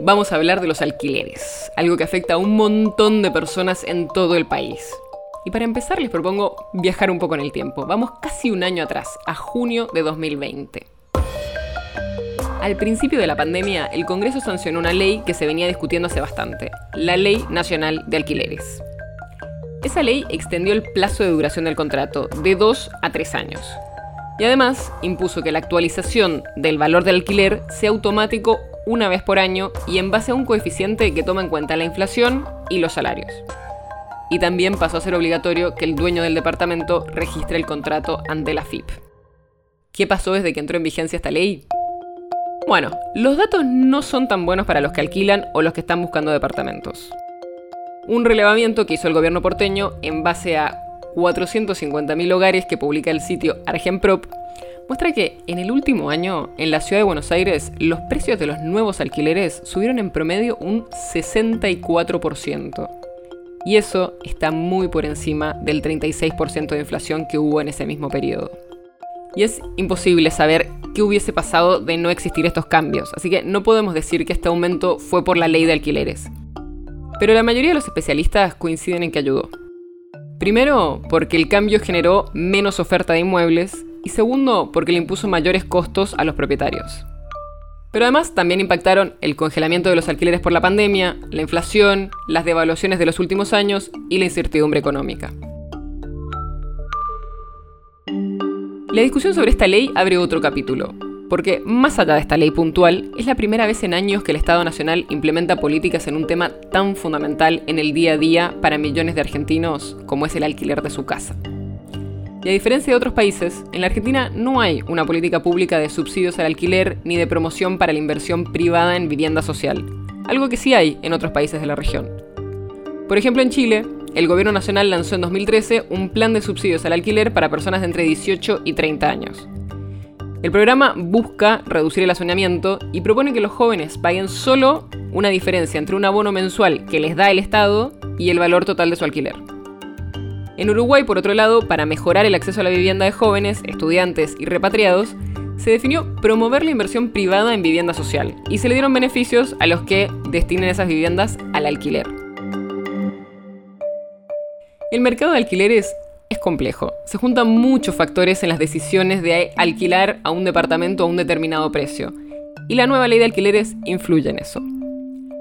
vamos a hablar de los alquileres, algo que afecta a un montón de personas en todo el país. Y para empezar les propongo viajar un poco en el tiempo. Vamos casi un año atrás, a junio de 2020. Al principio de la pandemia, el Congreso sancionó una ley que se venía discutiendo hace bastante, la Ley Nacional de Alquileres. Esa ley extendió el plazo de duración del contrato de 2 a 3 años. Y además impuso que la actualización del valor del alquiler sea automático una vez por año y en base a un coeficiente que toma en cuenta la inflación y los salarios. Y también pasó a ser obligatorio que el dueño del departamento registre el contrato ante la FIP. ¿Qué pasó desde que entró en vigencia esta ley? Bueno, los datos no son tan buenos para los que alquilan o los que están buscando departamentos. Un relevamiento que hizo el gobierno porteño en base a 450.000 hogares que publica el sitio Argenprop muestra que en el último año, en la ciudad de Buenos Aires, los precios de los nuevos alquileres subieron en promedio un 64%. Y eso está muy por encima del 36% de inflación que hubo en ese mismo periodo. Y es imposible saber qué hubiese pasado de no existir estos cambios, así que no podemos decir que este aumento fue por la ley de alquileres. Pero la mayoría de los especialistas coinciden en que ayudó. Primero, porque el cambio generó menos oferta de inmuebles y segundo, porque le impuso mayores costos a los propietarios. Pero además también impactaron el congelamiento de los alquileres por la pandemia, la inflación, las devaluaciones de los últimos años y la incertidumbre económica. La discusión sobre esta ley abre otro capítulo, porque más allá de esta ley puntual, es la primera vez en años que el Estado Nacional implementa políticas en un tema tan fundamental en el día a día para millones de argentinos como es el alquiler de su casa. Y a diferencia de otros países, en la Argentina no hay una política pública de subsidios al alquiler ni de promoción para la inversión privada en vivienda social, algo que sí hay en otros países de la región. Por ejemplo, en Chile, el gobierno nacional lanzó en 2013 un plan de subsidios al alquiler para personas de entre 18 y 30 años. El programa busca reducir el hacinamiento y propone que los jóvenes paguen solo una diferencia entre un abono mensual que les da el Estado y el valor total de su alquiler. En Uruguay, por otro lado, para mejorar el acceso a la vivienda de jóvenes, estudiantes y repatriados, se definió promover la inversión privada en vivienda social y se le dieron beneficios a los que destinen esas viviendas al alquiler. El mercado de alquileres es complejo. Se juntan muchos factores en las decisiones de alquilar a un departamento a un determinado precio. Y la nueva ley de alquileres influye en eso.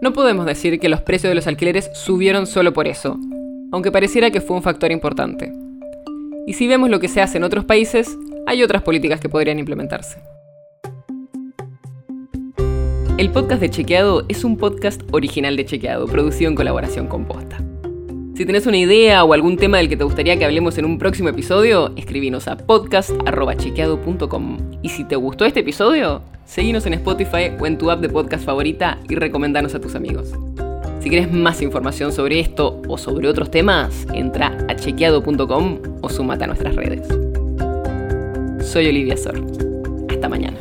No podemos decir que los precios de los alquileres subieron solo por eso, aunque pareciera que fue un factor importante. Y si vemos lo que se hace en otros países, hay otras políticas que podrían implementarse. El podcast de Chequeado es un podcast original de Chequeado, producido en colaboración con Posta. Si tenés una idea o algún tema del que te gustaría que hablemos en un próximo episodio, escribinos a podcast.chequeado.com. Y si te gustó este episodio, seguinos en Spotify o en tu app de podcast favorita y recomendanos a tus amigos. Si quieres más información sobre esto o sobre otros temas, entra a chequeado.com o sumate a nuestras redes. Soy Olivia Sor. Hasta mañana.